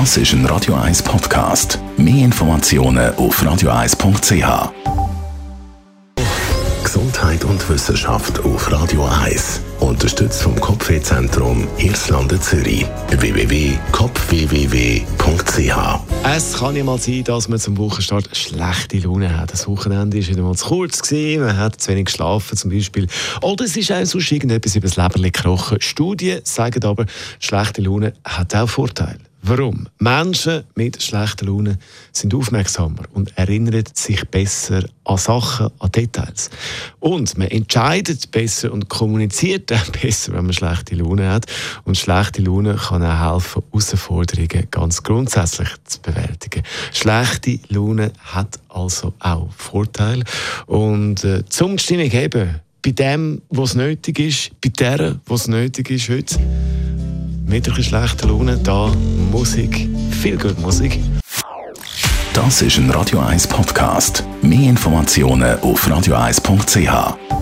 Das ist ein Radio 1 Podcast. Mehr Informationen auf radio1.ch. Gesundheit und Wissenschaft auf Radio 1. Unterstützt vom Kopfwehzentrum Irlande Zürich. www.kopfwww.ch Es kann ja mal sein, dass man zum Wochenstart schlechte Laune hat. Das Wochenende war wieder mal zu kurz, gewesen, man hat zu wenig geschlafen zum Beispiel. Oder es ist auch sonst irgendetwas über das Leber gekrochen. Studien sagen aber, schlechte Laune hat auch Vorteile. Warum? Menschen mit schlechter Laune sind aufmerksamer und erinnern sich besser an Sachen, an Details. Und man entscheidet besser und kommuniziert dann besser, wenn man schlechte Laune hat. Und schlechte Laune kann auch helfen, Herausforderungen ganz grundsätzlich zu bewältigen. Schlechte Laune hat also auch Vorteile. Und äh, zum Stimmung eben bei dem, was nötig ist, bei der, was nötig ist heute, mit einer schlechten Laune, da Musik, viel gute Musik. Das ist ein Radio 1 Podcast. Mehr Informationen auf radio1.ch.